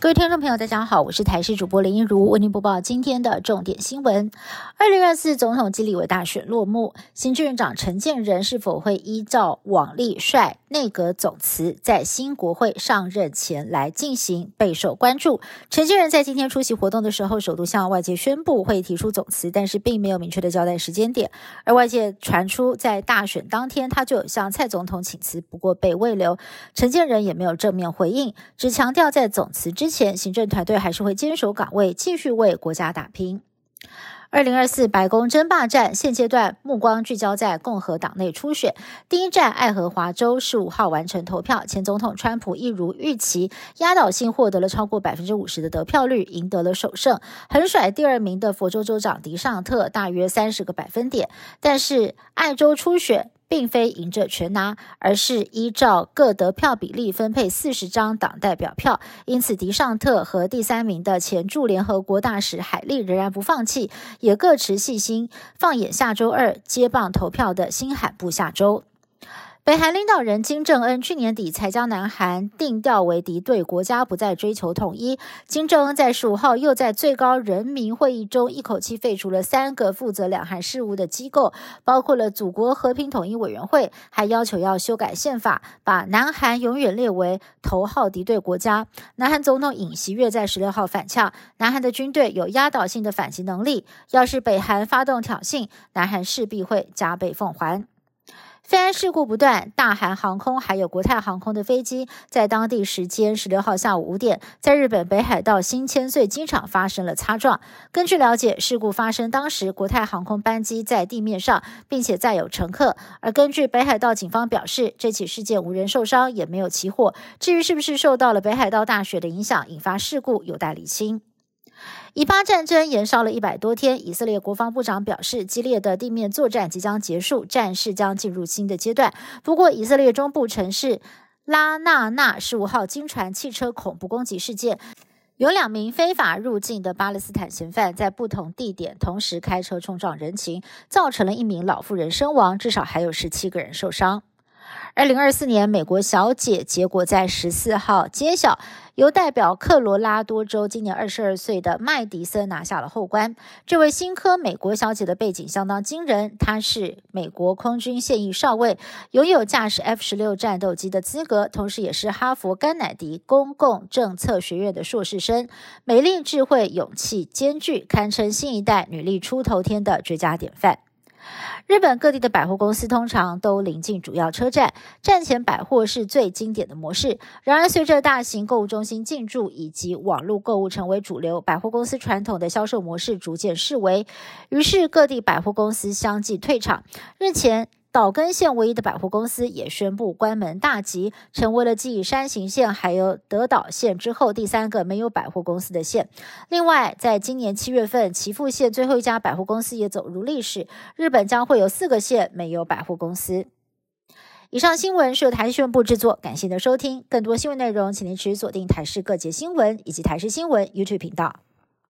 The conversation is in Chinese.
各位听众朋友，大家好，我是台视主播林一如，为您播报今天的重点新闻。二零二四总统及立委大选落幕，新政院长陈建仁是否会依照往例率内阁总辞，在新国会上任前来进行，备受关注。陈建仁在今天出席活动的时候，首度向外界宣布会提出总辞，但是并没有明确的交代时间点。而外界传出在大选当天，他就有向蔡总统请辞，不过被未留。陈建仁也没有正面回应，只强调在总辞之。前行政团队还是会坚守岗位，继续为国家打拼。二零二四白宫争霸战现阶段目光聚焦在共和党内初选，第一站爱荷华州十五号完成投票，前总统川普一如预期压倒性获得了超过百分之五十的得票率，赢得了首胜，横甩第二名的佛州州长迪尚特大约三十个百分点。但是爱州初选。并非赢者全拿，而是依照各得票比例分配四十张党代表票。因此，迪尚特和第三名的前驻联合国大使海利仍然不放弃，也各持信心。放眼下周二接棒投票的新海布下周。北韩领导人金正恩去年底才将南韩定调为敌对国家，不再追求统一。金正恩在十五号又在最高人民会议中一口气废除了三个负责两韩事务的机构，包括了祖国和平统一委员会，还要求要修改宪法，把南韩永远列为头号敌对国家。南韩总统尹锡悦在十六号反呛，南韩的军队有压倒性的反击能力，要是北韩发动挑衅，南韩势必会加倍奉还。飞安事故不断，大韩航空还有国泰航空的飞机在当地时间十六号下午五点，在日本北海道新千岁机场发生了擦撞。根据了解，事故发生当时国泰航空班机在地面上，并且载有乘客。而根据北海道警方表示，这起事件无人受伤，也没有起火。至于是不是受到了北海道大雪的影响引发事故，有待厘清。以巴战争延烧了一百多天，以色列国防部长表示，激烈的地面作战即将结束，战事将进入新的阶段。不过，以色列中部城市拉纳纳十五号经传汽车恐怖攻击事件，有两名非法入境的巴勒斯坦嫌犯在不同地点同时开车冲撞人群，造成了一名老妇人身亡，至少还有十七个人受伤。二零二四年美国小姐结果在十四号揭晓，由代表科罗拉多州今年二十二岁的麦迪森拿下了后冠。这位新科美国小姐的背景相当惊人，她是美国空军现役少尉，拥有驾驶 F 十六战斗机的资格，同时也是哈佛甘乃迪公共政策学院的硕士生。美丽、智慧、勇气兼具，堪称新一代女力出头天的最佳典范。日本各地的百货公司通常都临近主要车站，站前百货是最经典的模式。然而，随着大型购物中心进驻以及网络购物成为主流，百货公司传统的销售模式逐渐式微，于是各地百货公司相继退场。日前。岛根县唯一的百货公司也宣布关门大吉，成为了继山形县还有德岛县之后第三个没有百货公司的县。另外，在今年七月份，岐阜县最后一家百货公司也走入历史。日本将会有四个县没有百货公司。以上新闻是由台视新闻部制作，感谢您的收听。更多新闻内容，请您持续锁定台视各节新闻以及台视新闻 YouTube 频道。